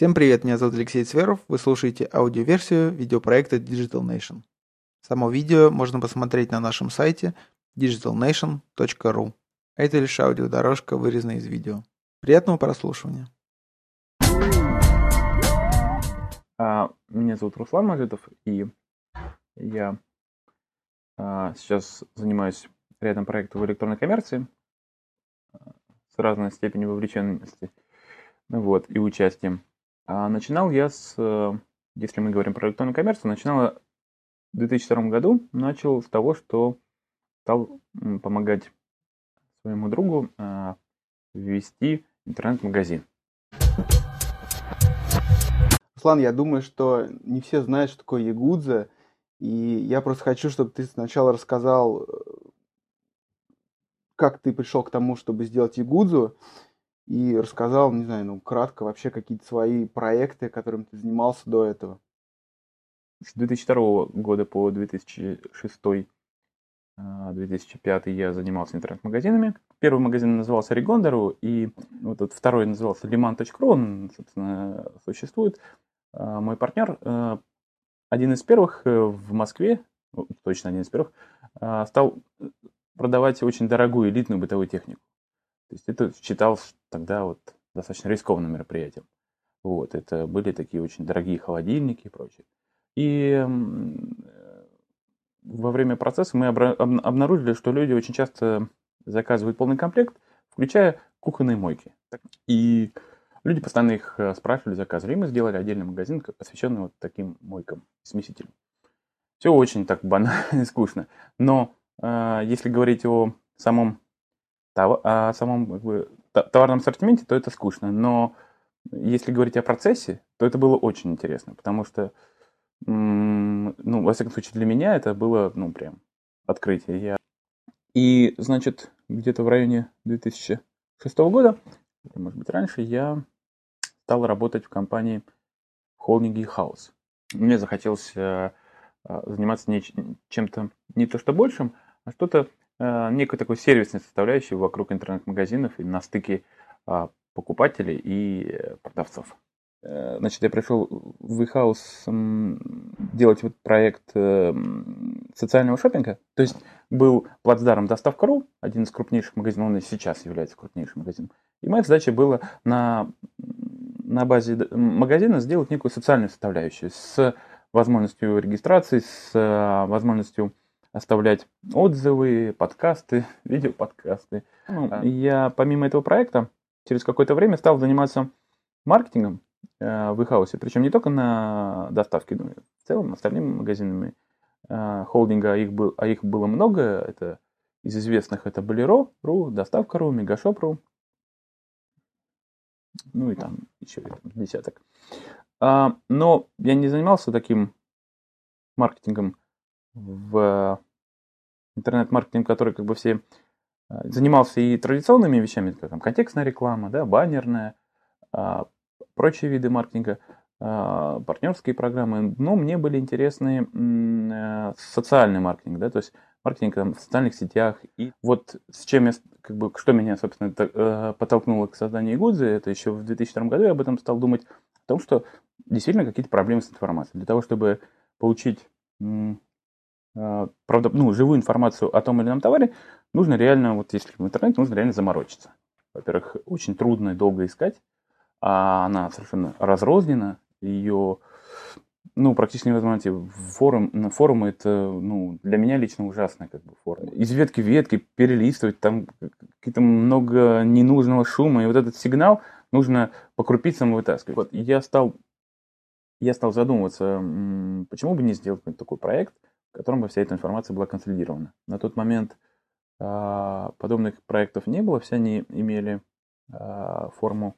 Всем привет, меня зовут Алексей Цверов, вы слушаете аудиоверсию видеопроекта Digital Nation. Само видео можно посмотреть на нашем сайте digitalnation.ru. Это лишь аудиодорожка, вырезанная из видео. Приятного прослушивания. А, меня зовут Руслан Мажитов, и я а, сейчас занимаюсь рядом проектов в электронной коммерции а, с разной степенью вовлеченности вот, и участием. А начинал я с, э, если мы говорим про электронную коммерцию, начинал в 2002 году, начал с того, что стал помогать своему другу а, ввести интернет-магазин. Руслан, я думаю, что не все знают, что такое Ягудза, и я просто хочу, чтобы ты сначала рассказал, э, как ты пришел к тому, чтобы сделать Ягудзу, и рассказал, не знаю, ну, кратко вообще какие-то свои проекты, которыми ты занимался до этого. С 2002 года по 2006 2005 а, я занимался интернет-магазинами. Первый магазин назывался Регондеру, и вот этот второй назывался liman.ru, он, собственно, существует. А, мой партнер, э, один из первых э, в Москве, ну, точно один из первых, а, стал продавать очень дорогую элитную бытовую технику. То есть это считалось тогда вот достаточно рискованным мероприятием. Вот, это были такие очень дорогие холодильники и прочее. И во время процесса мы обнаружили, что люди очень часто заказывают полный комплект, включая кухонные мойки. И люди постоянно их э, спрашивали, заказывали. И мы сделали отдельный магазин, посвященный вот таким мойкам, смесителям. Все очень так банально и скучно. Но э, если говорить о самом о самом как бы, товарном ассортименте, то это скучно. Но если говорить о процессе, то это было очень интересно, потому что, ну, во всяком случае, для меня это было, ну, прям открытие. Я... И, значит, где-то в районе 2006 года, может быть, раньше, я стал работать в компании холдинге House. Мне захотелось э, э, заниматься не, чем-то не то что большим, а что-то некой такой сервисной составляющей вокруг интернет-магазинов и на стыке а, покупателей и э, продавцов. Э, значит, я пришел в eHouse делать вот проект социального шопинга. То есть был плацдарм доставка.ру, один из крупнейших магазинов, он и сейчас является крупнейшим магазином. И моя задача была на, на базе магазина сделать некую социальную составляющую с возможностью регистрации, с возможностью оставлять отзывы, подкасты, видеоподкасты. Ну, я помимо этого проекта через какое-то время стал заниматься маркетингом э, в Ихаусе, причем не только на доставке, но и в целом остальными магазинами э, холдинга, а их, был, а их было много, это из известных это Bolero.ru, Доставка.ру, Мегашоп.ру, ну и там еще десяток. А, но я не занимался таким маркетингом в интернет-маркетинг, который как бы все а, занимался и традиционными вещами, как там контекстная реклама, да, баннерная, а, прочие виды маркетинга, а, партнерские программы, но мне были интересны э, социальный маркетинг, да, то есть маркетинг там, в социальных сетях. И вот с чем я, как бы, что меня, собственно, э, подтолкнуло к созданию Гудзы, это еще в 2002 году я об этом стал думать, о том, что действительно какие-то проблемы с информацией. Для того, чтобы получить правда, ну, живую информацию о том или ином товаре, нужно реально, вот если в интернете, нужно реально заморочиться. Во-первых, очень трудно и долго искать, а она совершенно разрознена, ее ну, практически невозможно найти. Форум, форумы это, ну, для меня лично ужасная как бы форма. Из ветки в ветки перелистывать, там какие-то много ненужного шума, и вот этот сигнал нужно по крупицам вытаскивать. Вот, я стал, я стал задумываться, почему бы не сделать такой проект – в котором бы вся эта информация была консолидирована. На тот момент а, подобных проектов не было, все они имели а, форму,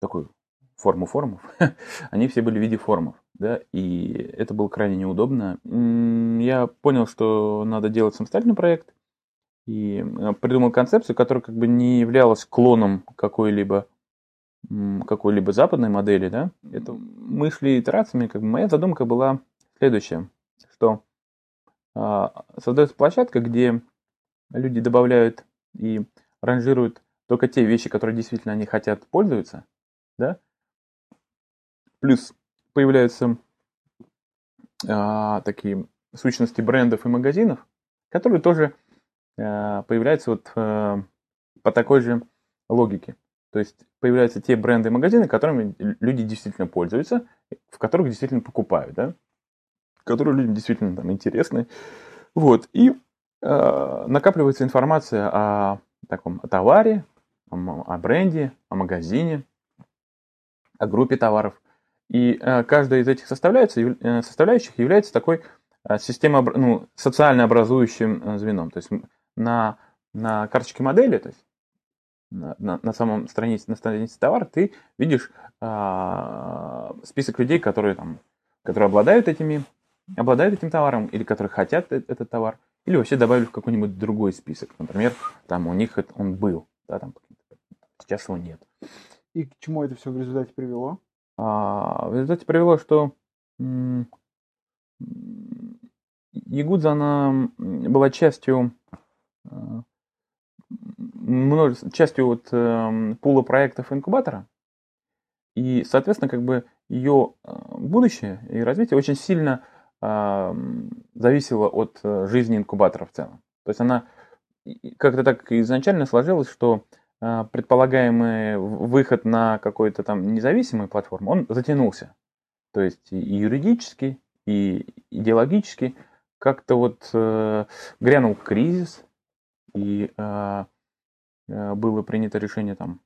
такую форму формов, они все были в виде формов, да, и это было крайне неудобно. Я понял, что надо делать самостоятельный проект, и а, придумал концепцию, которая как бы не являлась клоном какой-либо какой-либо западной модели, да, это мы шли итерациями, как бы моя задумка была следующая что а, создается площадка, где люди добавляют и ранжируют только те вещи, которые действительно они хотят пользоваться, да, плюс появляются а, такие сущности брендов и магазинов, которые тоже а, появляются вот а, по такой же логике. То есть появляются те бренды и магазины, которыми люди действительно пользуются, в которых действительно покупают, да? Которые людям действительно там интересны. Вот. И э, накапливается информация о таком о товаре, о, о бренде, о магазине, о группе товаров. И э, каждая из этих составляющих, э, составляющих является такой э, система, ну, социально образующим э, звеном. То есть на, на карточке модели, то есть на, на, на самом странице, на странице товара ты видишь э, список людей, которые там, которые обладают этими, обладают этим товаром или которые хотят этот товар, или вообще добавили в какой-нибудь другой список. Например, там у них он был, да, там сейчас его нет. И к чему это все в результате привело? А, в результате привело, что Ягудза, она была частью а, множество, частью вот, э, пула проектов инкубатора. И, соответственно, как бы ее э, будущее и развитие очень сильно зависело от э, жизни инкубатора в целом. То есть она как-то так изначально сложилась, что э, предполагаемый выход на какой-то там независимую платформу, он затянулся. То есть и юридически, и идеологически как-то вот э, грянул кризис, и э, Э, было принято решение там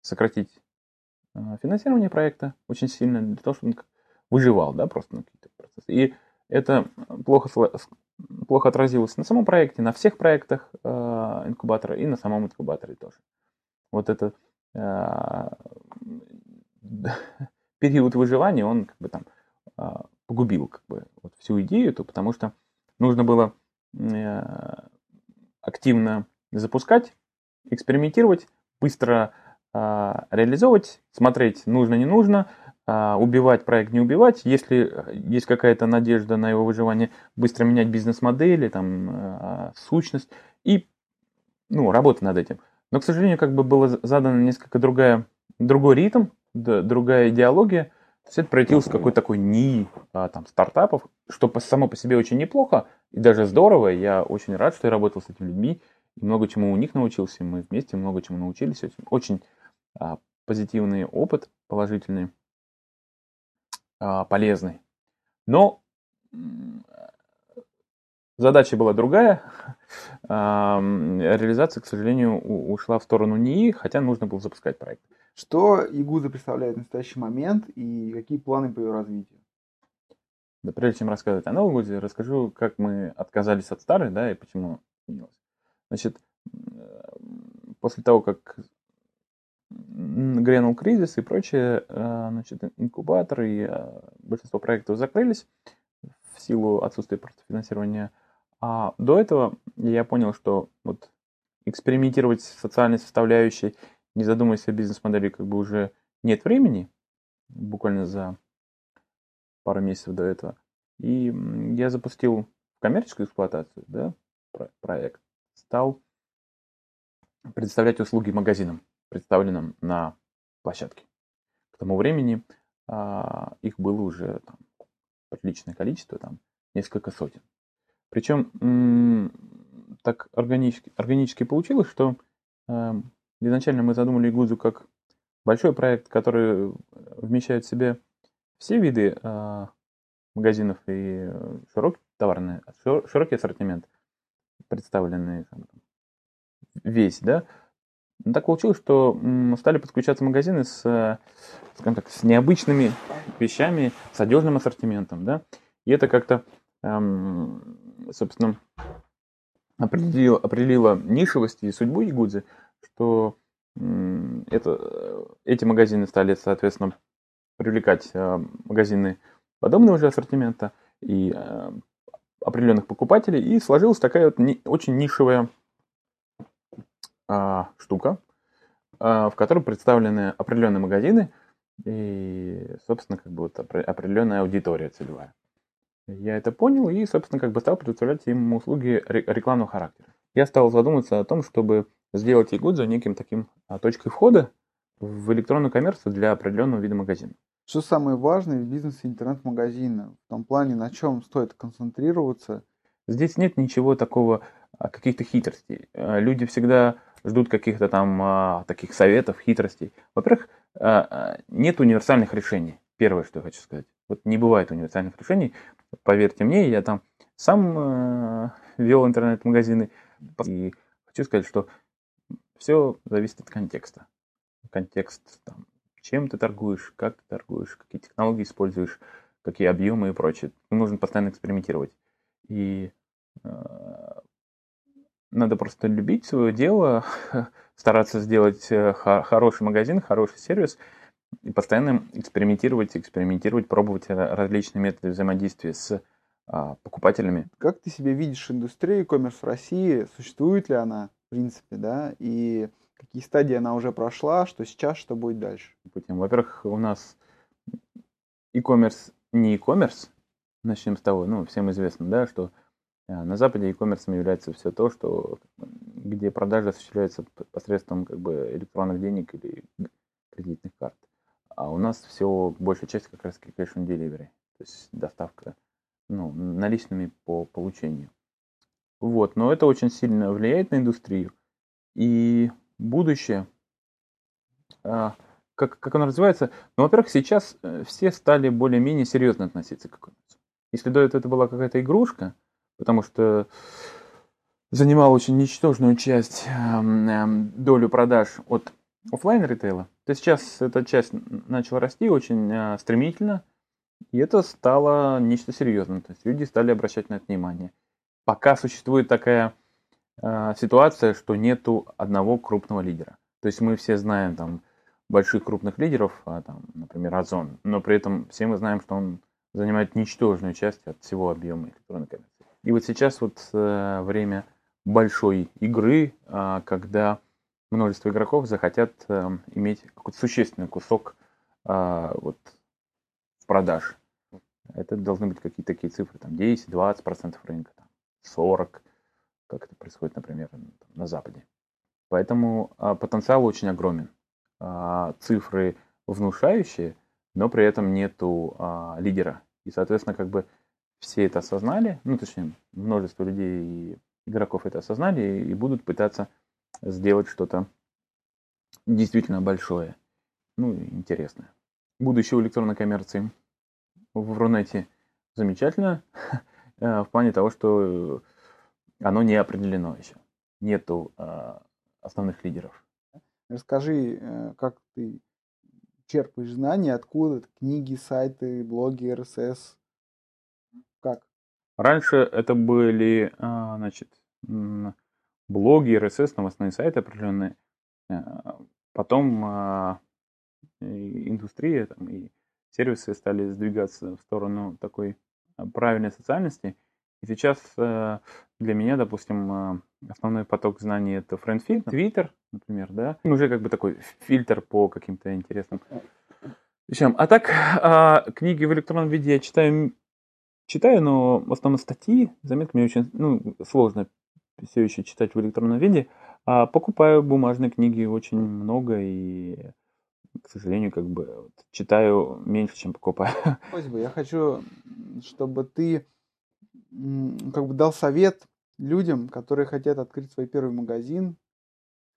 сократить э, финансирование проекта очень сильно для того, чтобы он выживал, да, просто на какие-то процессы. И это плохо, плохо отразилось на самом проекте, на всех проектах э, инкубатора и на самом инкубаторе тоже. Вот это э, период выживания, он как бы там э, погубил как бы вот всю идею эту, потому что нужно было э, активно запускать экспериментировать, быстро э, реализовывать, смотреть нужно, не нужно, убивать проект, не убивать. Если есть какая-то надежда на его выживание, быстро менять бизнес-модели, там, э, сущность и ну, работать над этим. Но, к сожалению, как бы было задано несколько другая, другой ритм, другая идеология. То есть это превратилось в какой-то такой НИИ а, там, стартапов, что само по себе очень неплохо и даже здорово. Я очень рад, что я работал с этими людьми и много чему у них научился, мы вместе много чему научились. Очень, а, позитивный опыт, положительный, а, полезный. Но задача была другая. А, реализация, к сожалению, ушла в сторону НИИ, хотя нужно было запускать проект. Что Игуза представляет в настоящий момент и какие планы по ее развитию? Да, прежде чем рассказывать о новой Игузе, расскажу, как мы отказались от старой, да, и почему изменилось. Значит, после того, как грянул кризис и прочее, э, значит, инкубаторы и э, большинство проектов закрылись в силу отсутствия просто финансирования. А до этого я понял, что вот экспериментировать с социальной составляющей, не задумываясь о бизнес-модели, как бы уже нет времени, буквально за пару месяцев до этого. И я запустил коммерческую эксплуатацию, да, проект стал предоставлять услуги магазинам, представленным на площадке. К тому времени а, их было уже там, приличное количество, там несколько сотен. Причем так органически, органически получилось, что э, изначально мы задумали Гузу как большой проект, который вмещает в себе все виды э, магазинов и широкий товарный, широкий ассортимент – представленный весь, да, но так получилось, что стали подключаться магазины с, э, скажем так, с необычными вещами, с одежным ассортиментом, да, и это как-то, эм, собственно, определило, определило нишевость и судьбу Ягудзы, что это, эти магазины стали, соответственно, привлекать э, магазины подобного же ассортимента, и э, определенных покупателей, и сложилась такая вот не, очень нишевая а, штука, а, в которой представлены определенные магазины и, собственно, как бы вот определенная аудитория целевая. Я это понял и, собственно, как бы стал предоставлять им услуги рекламного характера. Я стал задумываться о том, чтобы сделать Ягудзу неким таким а, точкой входа в электронную коммерцию для определенного вида магазина. Что самое важное в бизнесе интернет-магазина? В том плане, на чем стоит концентрироваться? Здесь нет ничего такого, каких-то хитростей. Люди всегда ждут каких-то там а, таких советов, хитростей. Во-первых, нет универсальных решений. Первое, что я хочу сказать. Вот не бывает универсальных решений. Поверьте мне, я там сам вел интернет-магазины. И хочу сказать, что все зависит от контекста. Контекст, там, чем ты торгуешь, как ты торгуешь, какие технологии используешь, какие объемы и прочее. Нужно постоянно экспериментировать. И надо просто любить свое дело, стараться сделать э, хороший магазин, хороший сервис и постоянно экспериментировать, экспериментировать, пробовать различные методы взаимодействия с а, покупателями. Как ты себе видишь индустрию e-commerce в России? Существует ли она, в принципе, да? И какие стадии она уже прошла, что сейчас, что будет дальше? Во-первых, у нас e-commerce не e-commerce, начнем с того, ну, всем известно, да, что на Западе e-commerce является все то, что, где продажи осуществляются посредством как бы, электронных денег или кредитных карт. А у нас все, большая часть как раз cash on delivery, то есть доставка ну, наличными по получению. Вот, но это очень сильно влияет на индустрию. И будущее, а, как, как оно развивается, ну, во-первых, сейчас э, все стали более-менее серьезно относиться к e-commerce. Если до этого это была какая-то игрушка, потому что занимала очень ничтожную часть эм, эм, долю продаж от офлайн ритейла, то сейчас эта часть начала расти очень э, стремительно, и это стало нечто серьезным. То есть люди стали обращать на это внимание. Пока существует такая э, ситуация, что нету одного крупного лидера. То есть мы все знаем там больших крупных лидеров, а, там, например, Озон, но при этом все мы знаем, что он занимает ничтожную часть от всего объема электронной коммерции. И вот сейчас вот э, время большой игры, э, когда множество игроков захотят э, иметь какой-то существенный кусок э, вот, продаж. Это должны быть какие-то такие цифры, там 10-20% рынка, там, 40, как это происходит, например, на Западе. Поэтому э, потенциал очень огромен. Цифры внушающие, но при этом нету а, лидера. И, соответственно, как бы все это осознали, ну, точнее, множество людей и игроков это осознали и будут пытаться сделать что-то действительно большое, ну, интересное. Будущее у электронной коммерции в Рунете замечательно, э, в плане того, что оно не определено еще. Нету а, основных лидеров. Расскажи, э, как ты черпаешь знания, откуда книги, сайты, блоги, РСС? Как? Раньше это были, а, значит, блоги, РСС, новостные сайты определенные. А, потом а, индустрия там, и сервисы стали сдвигаться в сторону такой правильной социальности. И сейчас для меня, допустим, основной поток знаний это FriendFeed, Twitter, например, да, уже как бы такой фильтр по каким-то интересным вещам. А так, а, книги в электронном виде я читаю, читаю, но в основном статьи, заметка мне очень ну, сложно все еще читать в электронном виде. А покупаю бумажные книги очень много и, к сожалению, как бы вот, читаю меньше, чем покупаю. Просьба, я хочу, чтобы ты как бы дал совет людям, которые хотят открыть свой первый магазин,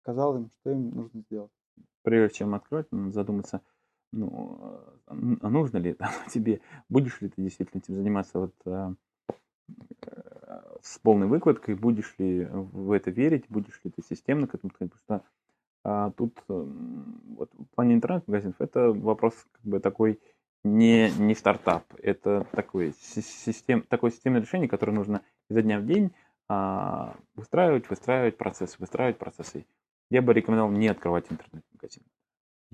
сказал им, что им нужно сделать. Прежде чем открыть, надо задуматься, ну, а нужно ли это тебе, будешь ли ты действительно этим заниматься вот а, с полной выкладкой, будешь ли в это верить, будешь ли ты системно к этому подходить, потому что а, тут вот, в плане интернет-магазинов это вопрос как бы такой не, не стартап, это такой, систем, такое системное решение, которое нужно изо дня в день а, выстраивать, выстраивать процессы, выстраивать процессы. Я бы рекомендовал не открывать интернет-магазин.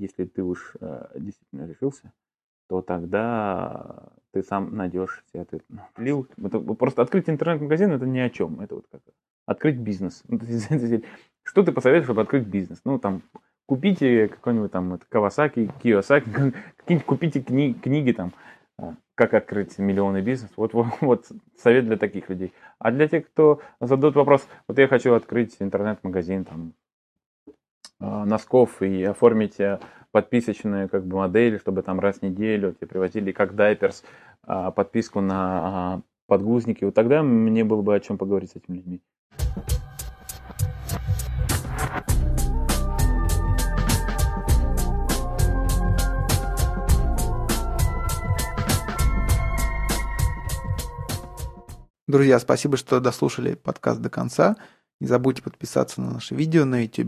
Если ты уж э, действительно решился, то тогда ты сам найдешь себе ответ. Лил, это, просто открыть интернет-магазин это ни о чем. Это вот как открыть бизнес. Что ты посоветуешь, чтобы открыть бизнес? Ну, там, купите какой-нибудь там Кавасаки, Киосаки, какие-нибудь купите кни, книги там, а, как открыть миллионный бизнес. Вот, вот, вот совет для таких людей. А для тех, кто задает вопрос, вот я хочу открыть интернет-магазин там, носков и оформить подписочную как бы модель, чтобы там раз в неделю тебе привозили как дайперс а, подписку на а, подгузники. Вот тогда мне было бы о чем поговорить с этими людьми. Друзья, спасибо, что дослушали подкаст до конца. Не забудьте подписаться на наше видео на YouTube.